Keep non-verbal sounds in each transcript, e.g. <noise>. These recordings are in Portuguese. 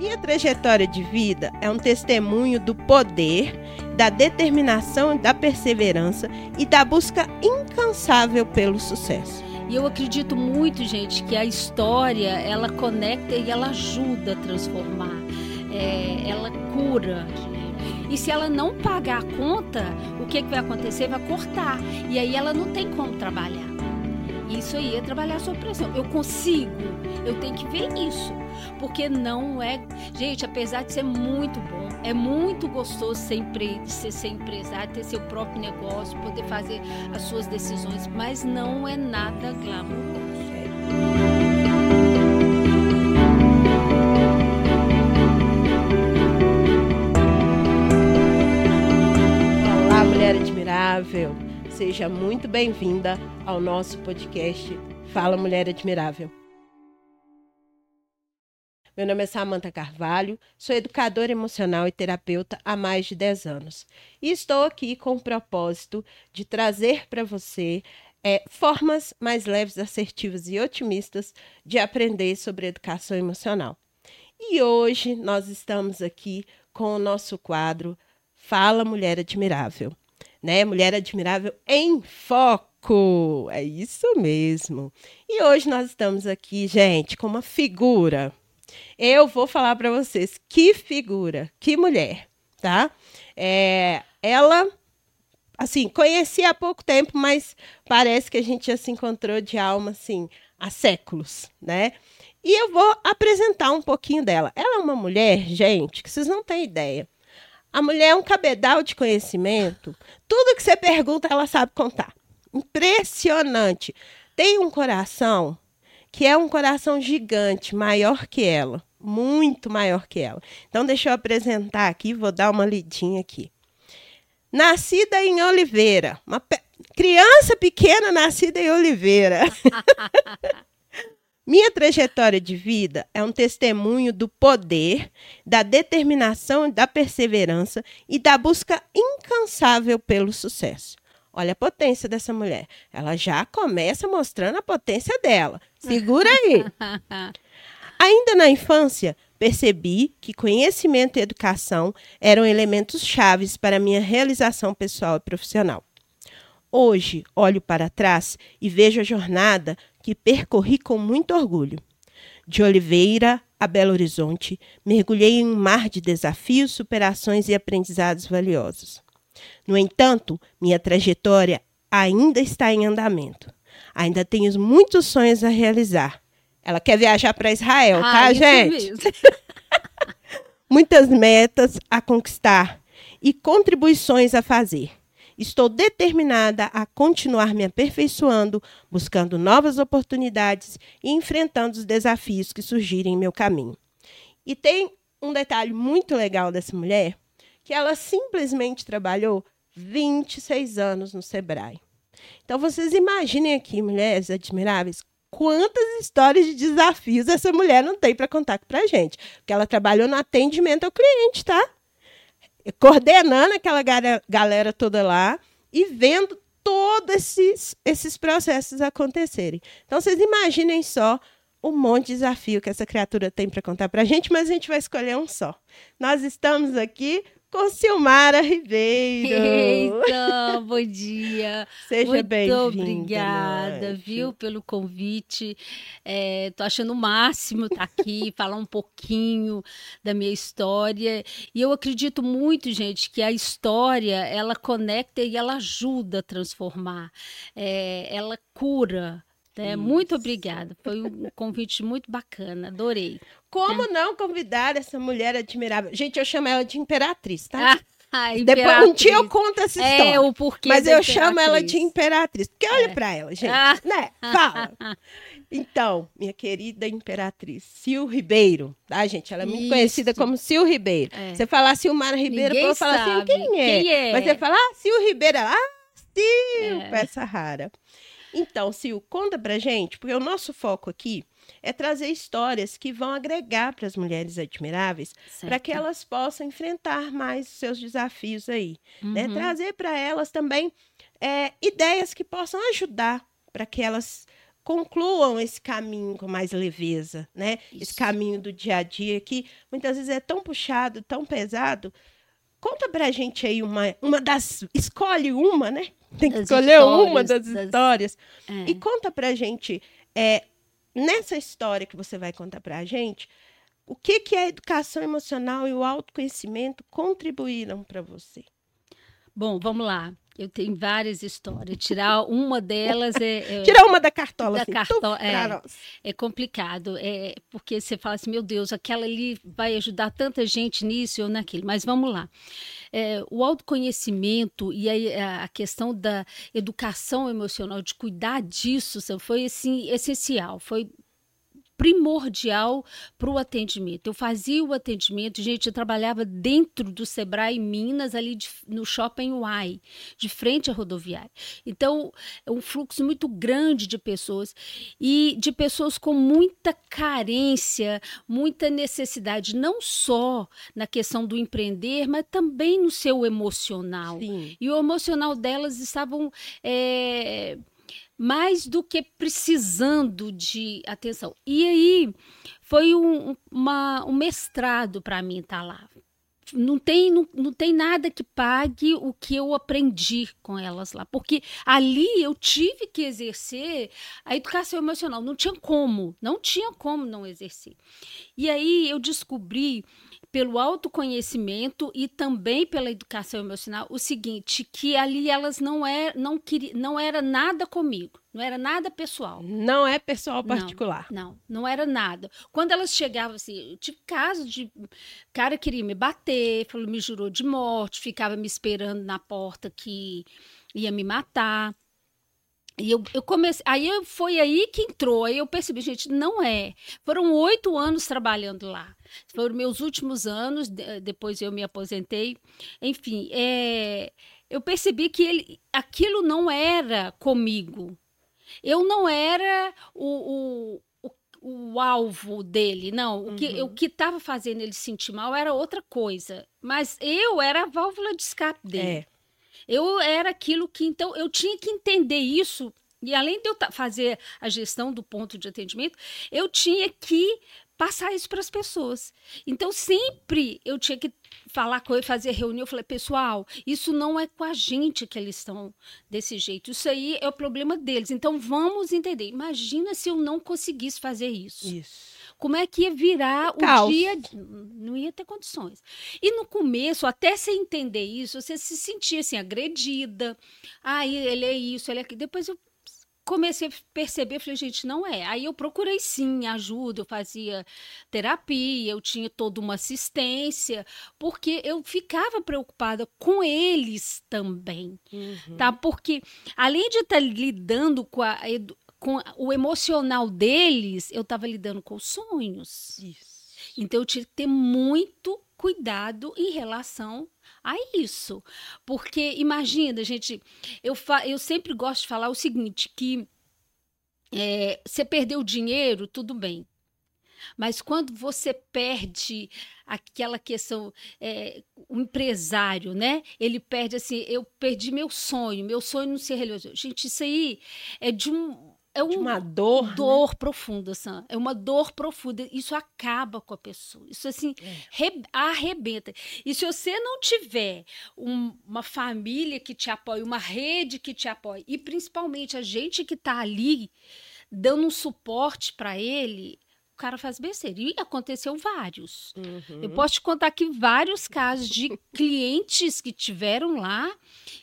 Minha trajetória de vida é um testemunho do poder, da determinação, da perseverança e da busca incansável pelo sucesso. E eu acredito muito, gente, que a história ela conecta e ela ajuda a transformar, é, ela cura. E se ela não pagar a conta, o que, que vai acontecer? Vai cortar. E aí ela não tem como trabalhar. Isso aí é trabalhar sob pressão. Eu consigo, eu tenho que ver isso. Porque não é. Gente, apesar de ser muito bom, é muito gostoso ser, empre... ser, ser empresário, ter seu próprio negócio, poder fazer as suas decisões, mas não é nada glamouroso. Olá, mulher admirável. Seja muito bem-vinda ao nosso podcast Fala Mulher Admirável. Meu nome é Samanta Carvalho, sou educadora emocional e terapeuta há mais de 10 anos. E estou aqui com o propósito de trazer para você é, formas mais leves, assertivas e otimistas de aprender sobre educação emocional. E hoje nós estamos aqui com o nosso quadro Fala Mulher Admirável. Né? Mulher Admirável em Foco! É isso mesmo. E hoje nós estamos aqui, gente, com uma figura eu vou falar para vocês que figura, que mulher, tá? É, ela, assim, conheci há pouco tempo, mas parece que a gente já se encontrou de alma, assim, há séculos, né? E eu vou apresentar um pouquinho dela. Ela é uma mulher, gente, que vocês não têm ideia. A mulher é um cabedal de conhecimento. Tudo que você pergunta, ela sabe contar. Impressionante. Tem um coração que é um coração gigante, maior que ela, muito maior que ela. Então, deixa eu apresentar aqui, vou dar uma lidinha aqui. Nascida em Oliveira, uma pe... criança pequena nascida em Oliveira. <laughs> Minha trajetória de vida é um testemunho do poder, da determinação, da perseverança e da busca incansável pelo sucesso. Olha a potência dessa mulher. Ela já começa mostrando a potência dela. Segura aí. <laughs> Ainda na infância, percebi que conhecimento e educação eram elementos chaves para minha realização pessoal e profissional. Hoje, olho para trás e vejo a jornada que percorri com muito orgulho. De Oliveira a Belo Horizonte, mergulhei em um mar de desafios, superações e aprendizados valiosos. No entanto, minha trajetória ainda está em andamento. Ainda tenho muitos sonhos a realizar. Ela quer viajar para Israel, ah, tá, gente? <laughs> Muitas metas a conquistar e contribuições a fazer. Estou determinada a continuar me aperfeiçoando, buscando novas oportunidades e enfrentando os desafios que surgirem em meu caminho. E tem um detalhe muito legal dessa mulher, que ela simplesmente trabalhou 26 anos no Sebrae. Então vocês imaginem aqui, mulheres admiráveis, quantas histórias de desafios essa mulher não tem para contar para a gente. Porque ela trabalhou no atendimento ao cliente, tá? Coordenando aquela galera toda lá e vendo todos esses, esses processos acontecerem. Então vocês imaginem só um monte de desafio que essa criatura tem para contar para a gente, mas a gente vai escolher um só. Nós estamos aqui com Silmara Ribeiro. Eita, <laughs> bom dia. Seja bem-vinda. Muito obrigada, viu, pelo convite. É, tô achando o máximo estar tá aqui, <laughs> falar um pouquinho da minha história. E eu acredito muito, gente, que a história, ela conecta e ela ajuda a transformar. É, ela cura. Né? Muito obrigada. Foi um <laughs> convite muito bacana, adorei. Como é. não convidar essa mulher admirável? Gente, eu chamo ela de imperatriz, tá? Ah, <laughs> Depois, um dia eu conto essa é, história. É, o porquê Mas eu chamo ela de imperatriz. Porque olha é. para ela, gente. Ah. Né? Fala. <laughs> Então, minha querida imperatriz, Sil Ribeiro, tá, gente? Ela é muito Isso. conhecida como Sil Ribeiro. É. Você falar Silmara Ribeiro, eu falar assim, quem é? quem é? Mas você falar, ah, Sil Ribeiro, ah, Sil, é. peça rara. Então, Sil, conta pra gente, porque o nosso foco aqui é trazer histórias que vão agregar para as mulheres admiráveis, para que elas possam enfrentar mais os seus desafios aí. Né? Uhum. Né? Trazer para elas também é, ideias que possam ajudar para que elas concluam esse caminho com mais leveza, né? Isso. Esse caminho do dia a dia que muitas vezes é tão puxado, tão pesado. Conta pra gente aí uma, uma das. Escolhe uma, né? Tem que escolher uma das, das... histórias. É. E conta pra gente, é, nessa história que você vai contar pra gente, o que, que a educação emocional e o autoconhecimento contribuíram para você? Bom, vamos lá. Eu tenho várias histórias. Tirar uma delas é. é <laughs> Tirar uma da cartola. Da assim, cartola é, é complicado. É, porque você fala assim, meu Deus, aquela ali vai ajudar tanta gente nisso ou naquilo. Mas vamos lá. É, o autoconhecimento e a, a, questão da educação emocional, de cuidar disso, foi assim, essencial. Foi primordial para o atendimento. Eu fazia o atendimento, gente, eu trabalhava dentro do Sebrae Minas, ali de, no Shopping Uai, de frente à rodoviária. Então, é um fluxo muito grande de pessoas e de pessoas com muita carência, muita necessidade, não só na questão do empreender, mas também no seu emocional. Sim. E o emocional delas estavam. É, mais do que precisando de atenção. E aí foi um, uma, um mestrado para mim estar tá lá. Não tem, não, não tem nada que pague o que eu aprendi com elas lá. Porque ali eu tive que exercer a educação emocional. Não tinha como, não tinha como não exercer. E aí eu descobri pelo autoconhecimento e também pela educação emocional o seguinte, que ali elas não é, não queria, não era nada comigo, não era nada pessoal. Não é pessoal particular. Não, não, não era nada. Quando elas chegavam assim, eu tive caso de cara queria me bater, falou, me jurou de morte, ficava me esperando na porta que ia me matar. E eu, eu comecei, aí eu, foi aí que entrou, aí eu percebi, gente, não é. Foram oito anos trabalhando lá. Foram meus últimos anos, depois eu me aposentei. Enfim, é, eu percebi que ele, aquilo não era comigo. Eu não era o, o, o, o alvo dele, não. O que uhum. estava fazendo ele sentir mal era outra coisa. Mas eu era a válvula de escape dele. É. Eu era aquilo que, então, eu tinha que entender isso. E além de eu fazer a gestão do ponto de atendimento, eu tinha que passar isso para as pessoas. Então, sempre eu tinha que falar com ele, fazer reunião. Eu falei, pessoal, isso não é com a gente que eles estão desse jeito. Isso aí é o problema deles. Então, vamos entender. Imagina se eu não conseguisse fazer isso. Isso como é que ia virar Caos. o dia. Não ia ter condições. E no começo, até você entender isso, você se sentia assim, agredida. Ah, ele é isso, ele é aquilo. Depois eu comecei a perceber, falei, gente, não é. Aí eu procurei sim ajuda, eu fazia terapia, eu tinha toda uma assistência, porque eu ficava preocupada com eles também, uhum. tá? Porque além de estar tá lidando com a, com o emocional deles, eu estava lidando com sonhos. Isso. Então eu tive que ter muito cuidado em relação a isso. Porque imagina, gente, eu, eu sempre gosto de falar o seguinte, que é, você perdeu dinheiro, tudo bem. Mas quando você perde aquela questão, é, o empresário, né? Ele perde assim, eu perdi meu sonho, meu sonho não se realizou. Gente, isso aí é de um é um, uma dor, né? dor né? profunda, Sam. É uma dor profunda. Isso acaba com a pessoa. Isso assim é. re, arrebenta. E se você não tiver um, uma família que te apoie, uma rede que te apoie, e principalmente a gente que está ali dando um suporte para ele, o cara faz besteira. E aconteceu vários. Uhum. Eu posso te contar aqui vários casos de <laughs> clientes que tiveram lá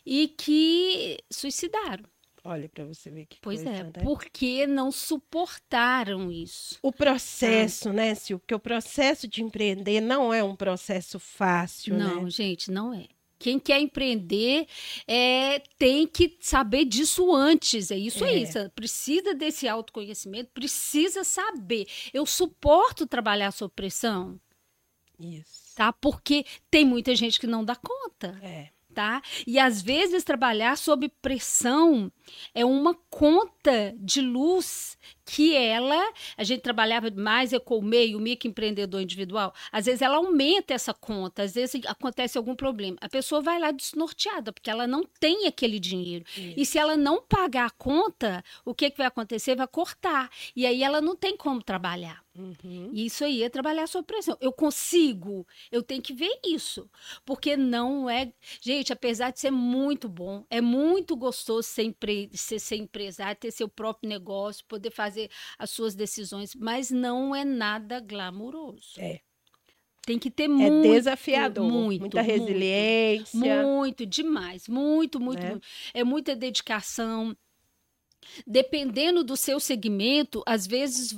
e que suicidaram. Olha para você ver que Pois coisa, é, né? porque não suportaram isso. O processo, ah. né, Sil? Porque o processo de empreender não é um processo fácil, não, né? gente, não é. Quem quer empreender é, tem que saber disso antes. É isso é. aí. Você precisa desse autoconhecimento, precisa saber. Eu suporto trabalhar sob pressão. Isso. Tá? Porque tem muita gente que não dá conta. É tá? E às vezes trabalhar sob pressão é uma conta de luz que ela, a gente trabalhava mais é com o meio, o microempreendedor individual, às vezes ela aumenta essa conta, às vezes acontece algum problema. A pessoa vai lá desnorteada, porque ela não tem aquele dinheiro. Isso. E se ela não pagar a conta, o que, que vai acontecer? Vai cortar. E aí ela não tem como trabalhar. Uhum. E isso aí é trabalhar sob pressão. Eu consigo, eu tenho que ver isso. Porque não é. Gente, apesar de ser muito bom, é muito gostoso ser, empre... ser, ser empresário, ter seu próprio negócio, poder fazer as suas decisões, mas não é nada glamouroso. É. Tem que ter é muito. É desafiador. Muito, muita resiliência. Muito, demais. Muito, muito, é. muito. É muita dedicação. Dependendo do seu segmento, às vezes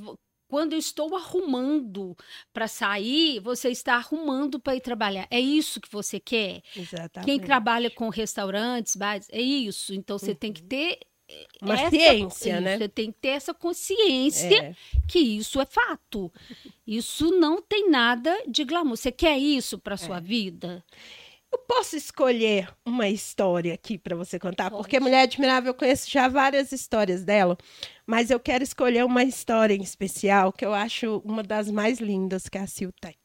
quando eu estou arrumando para sair, você está arrumando para ir trabalhar. É isso que você quer? Exatamente. Quem trabalha com restaurantes, bares, é isso. Então você uhum. tem que uhum. ter uma essa, ciência, isso, né? Você tem que ter essa consciência é. que isso é fato. Isso não tem nada de glamour. Você quer isso para sua é. vida? Eu posso escolher uma história aqui para você contar, Pode. porque Mulher Admirável eu conheço já várias histórias dela, mas eu quero escolher uma história em especial que eu acho uma das mais lindas que a Sil tem.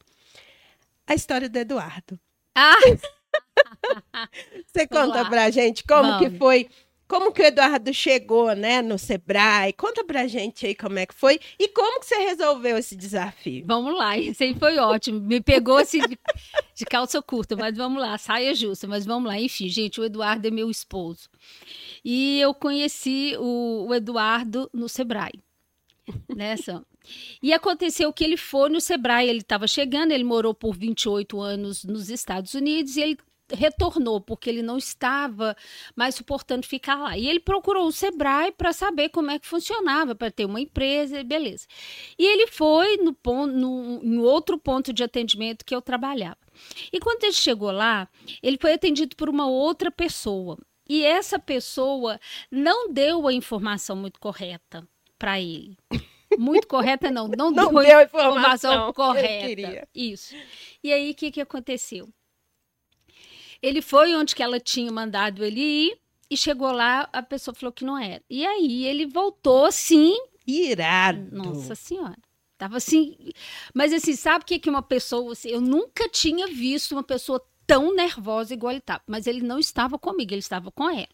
A história do Eduardo. Ah! <laughs> você conta para a gente como Vamos. que foi como que o Eduardo chegou, né, no Sebrae? Conta pra gente aí como é que foi e como que você resolveu esse desafio. Vamos lá, <laughs> isso aí foi ótimo. Me pegou assim de, de calça curta, mas vamos lá, saia justa, mas vamos lá. Enfim, gente, o Eduardo é meu esposo. E eu conheci o, o Eduardo no Sebrae. Né, Sam? E aconteceu que ele foi no Sebrae, ele estava chegando, ele morou por 28 anos nos Estados Unidos e ele retornou porque ele não estava mais suportando ficar lá. E ele procurou o Sebrae para saber como é que funcionava, para ter uma empresa, beleza. E ele foi no, ponto, no, em outro ponto de atendimento que eu trabalhava. E quando ele chegou lá, ele foi atendido por uma outra pessoa. E essa pessoa não deu a informação muito correta para ele. Muito correta, não. Não, não deu, deu a informação, informação correta. Isso. E aí, o que, que aconteceu? Ele foi onde que ela tinha mandado ele ir e chegou lá, a pessoa falou que não era. E aí ele voltou assim. Irado. Nossa Senhora. Tava assim. Mas assim, sabe o que, que uma pessoa. Assim, eu nunca tinha visto uma pessoa tão nervosa igual ele estava. Mas ele não estava comigo, ele estava com ela.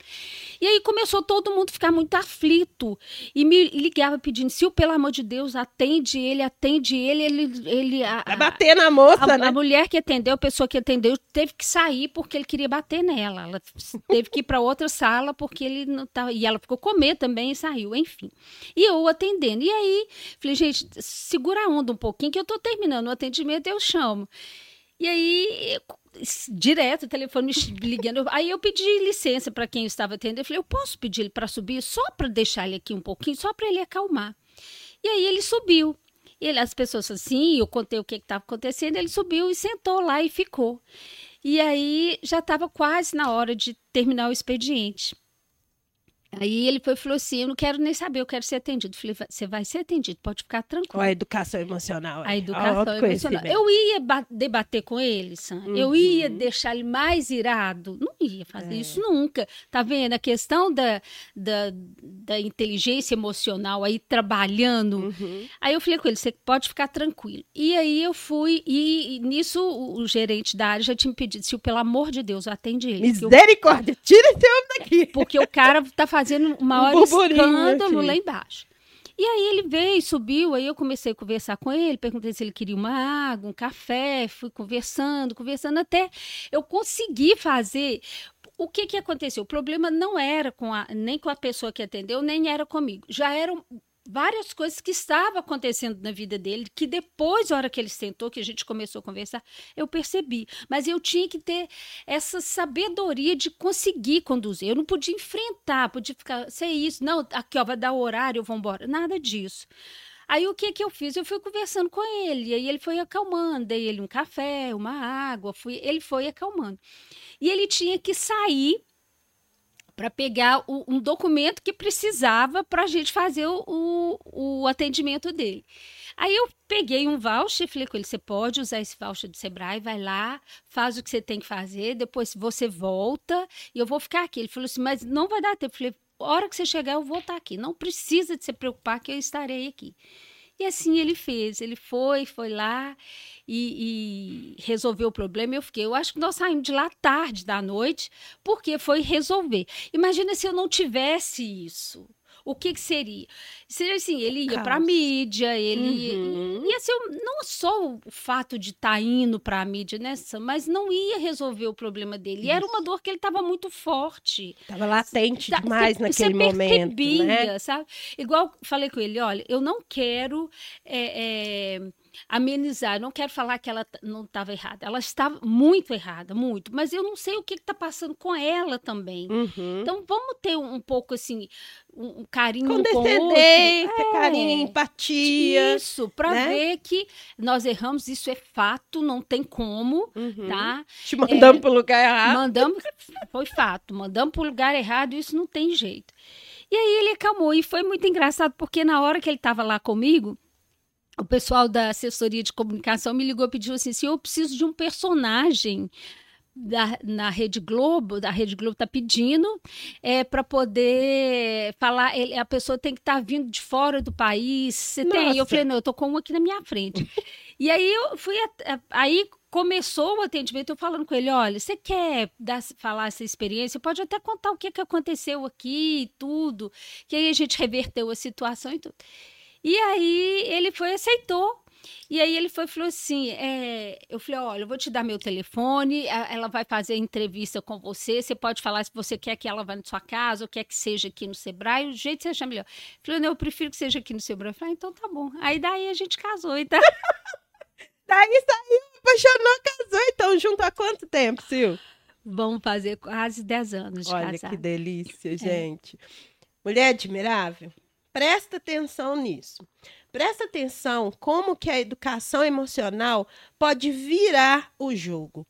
E aí começou todo mundo a ficar muito aflito. E me ligava pedindo, Sil, pelo amor de Deus, atende ele, atende ele. ele, ele a, Vai bater na moça, a, né? A mulher que atendeu, a pessoa que atendeu, teve que sair porque ele queria bater nela. Ela teve que ir para outra sala porque ele não estava. E ela ficou comer também e saiu, enfim. E eu atendendo. E aí, falei, gente, segura a onda um pouquinho que eu estou terminando o atendimento, eu chamo. E aí, direto o telefone ligando. Aí eu pedi licença para quem estava atendendo. Eu falei, eu posso pedir ele para subir só para deixar ele aqui um pouquinho, só para ele acalmar. E aí ele subiu. E ele, as pessoas assim, eu contei o que estava acontecendo, ele subiu e sentou lá e ficou. E aí já estava quase na hora de terminar o expediente. Aí ele foi falou assim: Eu não quero nem saber, eu quero ser atendido. Falei: Você vai ser atendido, pode ficar tranquilo. A educação emocional. A educação emocional. Eu ia debater com ele, Sam. Uhum. Eu ia deixar ele mais irado. Não ia fazer é. isso nunca. Tá vendo? A questão da, da, da inteligência emocional aí trabalhando. Uhum. Aí eu falei com ele: Você pode ficar tranquilo. E aí eu fui, e, e nisso o, o, gerente da área já tinha me pedido: Se pelo amor de Deus, atende ele. Misericórdia, eu... tira esse homem daqui. Porque o cara tá fazendo fazendo o maior um escândalo lá embaixo. E aí ele veio, subiu, aí eu comecei a conversar com ele, perguntei se ele queria uma água, um café, fui conversando, conversando até eu consegui fazer. O que que aconteceu? O problema não era com a, nem com a pessoa que atendeu, nem era comigo. Já eram várias coisas que estavam acontecendo na vida dele, que depois, na hora que ele sentou, que a gente começou a conversar, eu percebi. Mas eu tinha que ter essa sabedoria de conseguir conduzir. Eu não podia enfrentar, podia ficar, sei isso, não, aqui ó, vai dar o horário, vamos embora. Nada disso. Aí o que que eu fiz? Eu fui conversando com ele, aí ele foi acalmando, dei ele um café, uma água, fui, ele foi acalmando. E ele tinha que sair para pegar o, um documento que precisava para a gente fazer o, o, o, atendimento dele. Aí eu peguei um voucher, falei com ele: você pode usar esse voucher do Sebrae, vai lá, faz o que você tem que fazer, depois você volta e eu vou ficar aqui. Ele falou assim: mas não vai dar tempo. Eu falei: a hora que você chegar, eu vou estar aqui. Não precisa de se preocupar que eu estarei aqui. E assim ele fez. Ele foi, foi lá e, e, resolveu o problema. Eu fiquei. Eu acho que nós saímos de lá tarde da noite, porque foi resolver. Imagina se eu não tivesse isso o que, que seria? Seria assim, ele ia para mídia, ele uhum. ia, ser não só o fato de estar tá indo para a mídia nessa, mas não ia resolver o problema dele. E era uma dor que ele estava muito forte. Estava latente tá, demais cê, naquele cê momento, né? sabe? Igual falei com ele, olha, eu não quero é, é, amenizar. Não quero falar que ela não estava errada. Ela estava muito errada, muito. Mas eu não sei o que está passando com ela também. Uhum. Então vamos ter um, um pouco assim, um, um carinho com outro. É, carinho, empatia. Isso, para né? ver que nós erramos, isso é fato, não tem como, uhum. tá? Te mandamos é, para o lugar errado. Mandamos, foi fato, mandamos para o lugar errado, isso não tem jeito. E aí ele acalmou e foi muito engraçado porque na hora que ele estava lá comigo, o pessoal da assessoria de comunicação me ligou e pediu assim: se eu preciso de um personagem da, na Rede Globo, da Rede Globo está pedindo é, para poder falar, ele, a pessoa tem que estar tá vindo de fora do país. Você tem? Eu falei, não, eu tô com um aqui na minha frente. e aí eu fui, aí começou o atendimento, eu falando com ele, olha, você quer dar, falar essa experiência? Pode até contar o que, que aconteceu aqui e tudo, que aí a gente reverteu a situação e tudo. E aí ele foi, aceitou. E aí ele foi falou assim: é, eu falei, olha, eu vou te dar meu telefone, ela vai fazer entrevista com você, você pode falar se você quer que ela vá na sua casa ou quer que seja aqui no Sebrae, o jeito que você achar melhor. Eu falei, não, eu prefiro que seja aqui no Sebrae. Eu falei, ah, então tá bom. Aí daí a gente casou, então. <laughs> daí saiu, apaixonou, casou, então junto há quanto tempo, Sil? Vamos fazer quase 10 anos de Olha que delícia, é. gente. É. Mulher admirável. Presta atenção nisso. Presta atenção como que a educação emocional pode virar o jogo.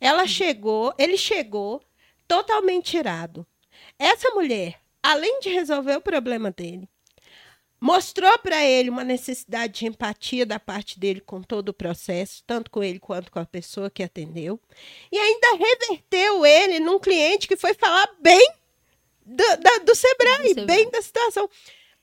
Ela chegou, ele chegou totalmente irado. Essa mulher, além de resolver o problema dele, mostrou para ele uma necessidade de empatia da parte dele com todo o processo, tanto com ele quanto com a pessoa que atendeu, e ainda reverteu ele num cliente que foi falar bem do, da, do Sebrae, do bem da situação.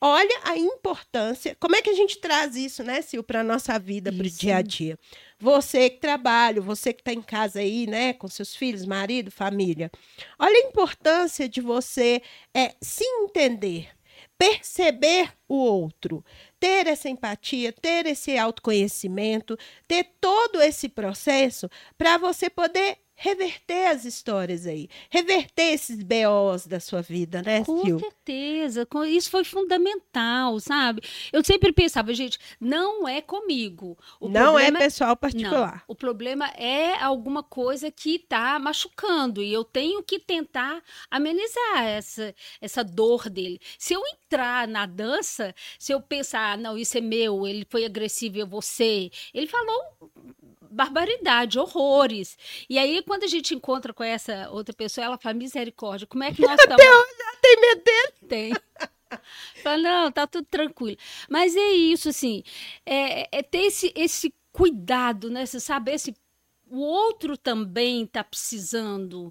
Olha a importância. Como é que a gente traz isso, né, Sil, para a nossa vida, para o dia a dia? Você que trabalha, você que está em casa aí, né, com seus filhos, marido, família. Olha a importância de você é, se entender, perceber o outro, ter essa empatia, ter esse autoconhecimento, ter todo esse processo para você poder reverter as histórias aí, reverter esses BOs da sua vida, né, Com Sil? certeza, isso foi fundamental, sabe? Eu sempre pensava, gente, não é comigo. O não é pessoal particular. Não, o problema é alguma coisa que está machucando e eu tenho que tentar amenizar essa, essa dor dele. Se eu entrar na dança, se eu pensar, ah, não, isso é meu, ele foi agressivo, eu vou ser. Ele falou barbaridade, horrores. E aí, quando a gente encontra com essa outra pessoa, ela fala, misericórdia, como é que nós <laughs> estamos... tem medo dele? Tem. Fala, não, tá tudo tranquilo. Mas é isso, assim, é, é ter esse, esse cuidado, né? Você saber se o outro também está precisando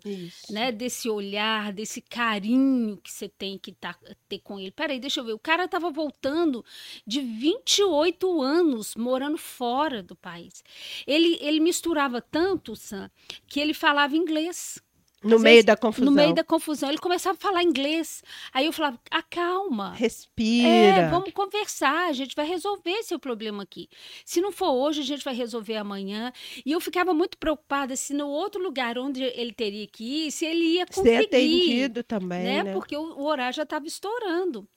né, desse olhar, desse carinho que você tem que tá, ter com ele. Peraí, deixa eu ver. O cara estava voltando de 28 anos morando fora do país. Ele, ele misturava tanto, Sam, que ele falava inglês. No meio vezes, da confusão. No meio da confusão. Ele começava a falar inglês. Aí eu falava, acalma. Respira. É, vamos conversar. A gente vai resolver seu problema aqui. Se não for hoje, a gente vai resolver amanhã. E eu ficava muito preocupada se no outro lugar onde ele teria que ir, se ele ia conseguir. Ser atendido também, né? né? Porque o, o horário já estava estourando.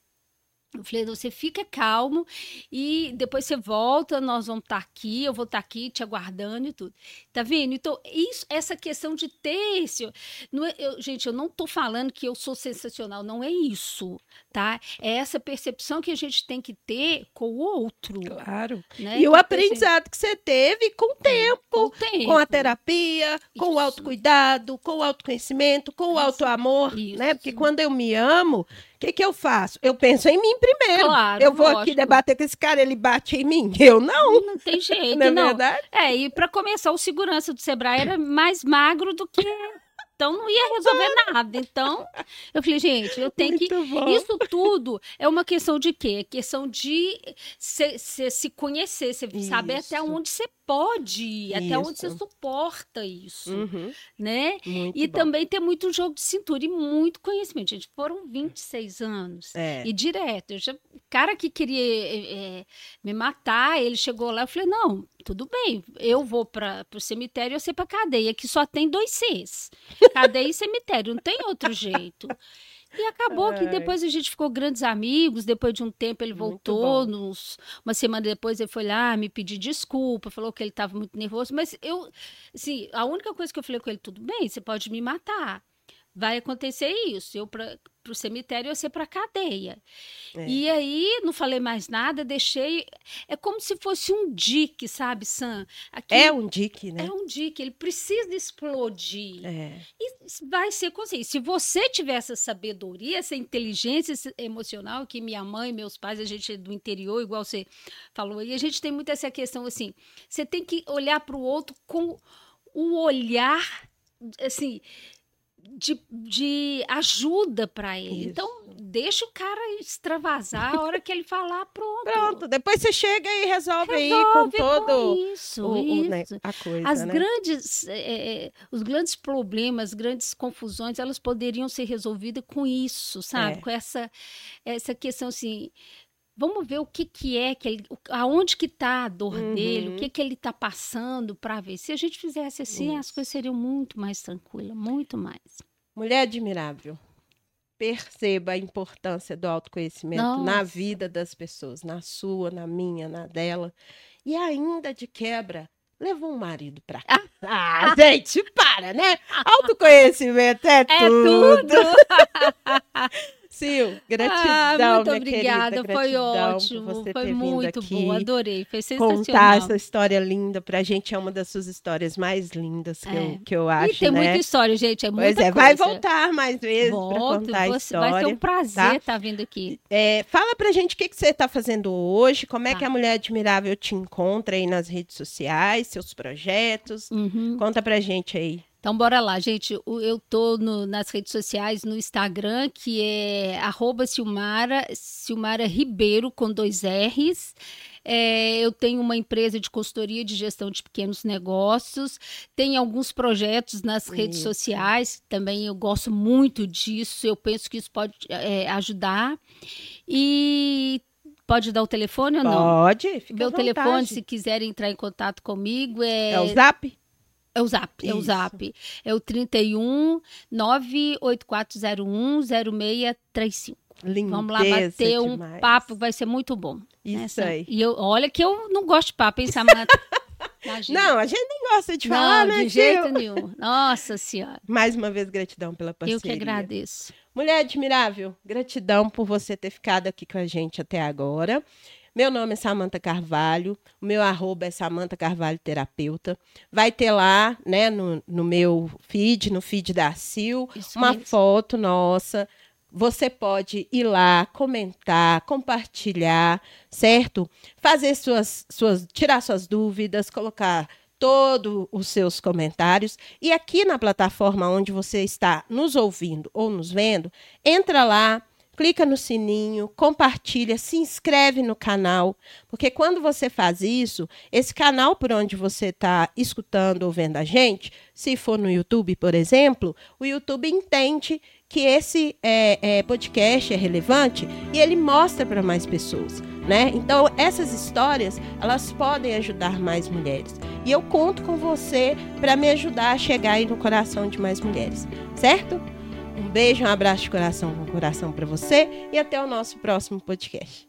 Eu falei, você fica calmo e depois você volta, nós vamos estar tá aqui, eu vou estar tá aqui te aguardando e tudo. Tá vendo? Então, isso, essa questão de ter esse. Não é, eu, gente, eu não estou falando que eu sou sensacional, não é isso, tá? É essa percepção que a gente tem que ter com o outro. Claro. Né? E o aprendizado que você teve com o tempo, com, o tempo. com a terapia, com isso. o autocuidado, com o autoconhecimento, com o autoamor, né? Porque quando eu me amo, que, que eu faço? Eu penso em mim primeiro. Claro, eu vou lógico. aqui debater com esse cara, ele bate em mim. Eu não. Não tem jeito, não. É não. verdade? É, e para começar, o segurança do Sebrae era mais magro do que então não ia resolver nada. Então, eu falei, gente, eu tenho Muito que. bom. Isso tudo é uma questão de quê? É questão de se, se, se conhecer, você saber até onde você pode ir, até onde você Isso. suporta isso, Uhum, né? muito E bom. também ter muito jogo de cintura e muito conhecimento. Gente, foram 26 anos. É. E direto. Eu já, o cara que queria eh, me matar, ele chegou lá, eu falei, não, tudo bem, eu vou para o cemitério, eu sei para cadeia, que só tem dois Cs. Cadeia e cemitério, não tem outro jeito. <laughs> E acabou que Ai. depois a gente ficou grandes amigos. Depois de um tempo ele voltou. Nos, uma semana depois ele foi lá me pedir desculpa, falou que ele estava muito nervoso. Mas eu, assim, a única coisa que eu falei com ele, tudo bem, você pode me matar. Vai acontecer isso. Eu para o cemitério, eu ser para cadeia. É. E aí não falei mais nada, deixei. É como se fosse um dique, sabe, Sam? Aquilo É um dique, né? é um dique, ele precisa explodir. É. E vai ser consciente. Se você tiver essa sabedoria, essa inteligência emocional, que minha mãe, meus pais, a gente é do interior, igual você falou, e a gente tem muito essa questão assim: você tem que olhar para o outro com o olhar, assim. De, de ajuda para ele. Isso. Então, deixa o cara extravasar a hora que ele falar, pronto. Pronto, depois você chega e resolve, aí com Resolve todo isso, o, o, né, isso. a coisa, As né? grandes, eh, os grandes problemas, grandes confusões, elas poderiam ser resolvidas com isso, sabe? É. Com essa, essa questão assim. Vamos ver o que, que é, que ele, aonde que está a dor dele, o Uhum. que, que ele está passando para ver. Se a gente fizesse assim, as Isso. coisas seriam muito mais tranquilas, muito mais. Mulher admirável. Perceba a importância do autoconhecimento na Nossa. vida das pessoas, na sua, na minha, na dela. E ainda de quebra, levou um marido pra cá. <laughs> Ah, gente, para, né? <laughs> Autoconhecimento é, É tudo. tudo! <laughs> Sil, Ah, gratidão, muito minha obrigada, querida. foi ótimo, você foi muito bom, adorei, foi Contar sensacional. essa história linda pra gente é uma das suas histórias mais lindas que, É. eu, que eu acho, e tem né? muita história, gente, é muita Pois é, coisa. vai voltar mais vezes Volto, contar a história. vai ser um prazer tá? estar vindo aqui. É, fala pra gente o que, que você está fazendo hoje, como é Tá. que a Mulher Admirável te encontra aí nas redes sociais, seus projetos. Uhum. Conta pra gente aí. Então, bora lá, gente. Eu tô no- nas redes sociais, no Instagram, que é arroba Silmara, Silmara Ribeiro, com dois R's. É, eu tenho uma empresa de consultoria de gestão de pequenos negócios. Tem alguns projetos nas redes Isso. sociais, também eu gosto muito disso. Eu penso que isso pode é, ajudar. E pode dar o telefone ou não? Pode, fica Meu telefone, se quiserem entrar em contato comigo, é É o Zap? É o Zap, é o Isso. Zap. É o 31 98401 0635. Lindeza Vamos lá bater um demais. papo, vai ser muito bom. Isso Sam? aí. E eu, olha que eu não gosto de papo, hein, Samanta? <laughs> Imagina. Não, a gente nem gosta de Não, falar, né, de jeito nenhum. Nossa Senhora. Mais uma vez, gratidão pela parceria. Eu que agradeço. Mulher admirável, gratidão por você ter ficado aqui com a gente até agora. Meu nome é Samanta Carvalho, o meu arroba é Samanta Carvalho Terapeuta. Vai ter lá, né, no, no meu feed, no feed da Sil, Isso uma mesmo. foto nossa. Você pode ir lá, comentar, compartilhar, certo? Fazer suas, suas, tirar suas dúvidas, colocar todos os seus comentários. E aqui na plataforma onde você está nos ouvindo ou nos vendo, entra lá, clica no sininho, compartilha, se inscreve no canal, porque quando você faz isso, esse canal por onde você está escutando ou vendo a gente, se for no YouTube, por exemplo, o YouTube entende que esse é, é, podcast é relevante e ele mostra para mais pessoas, né? Então essas histórias elas podem ajudar mais mulheres e eu conto com você para me ajudar a chegar aí no coração de mais mulheres, certo? Um beijo, um abraço de coração com coração para você e até o nosso próximo podcast.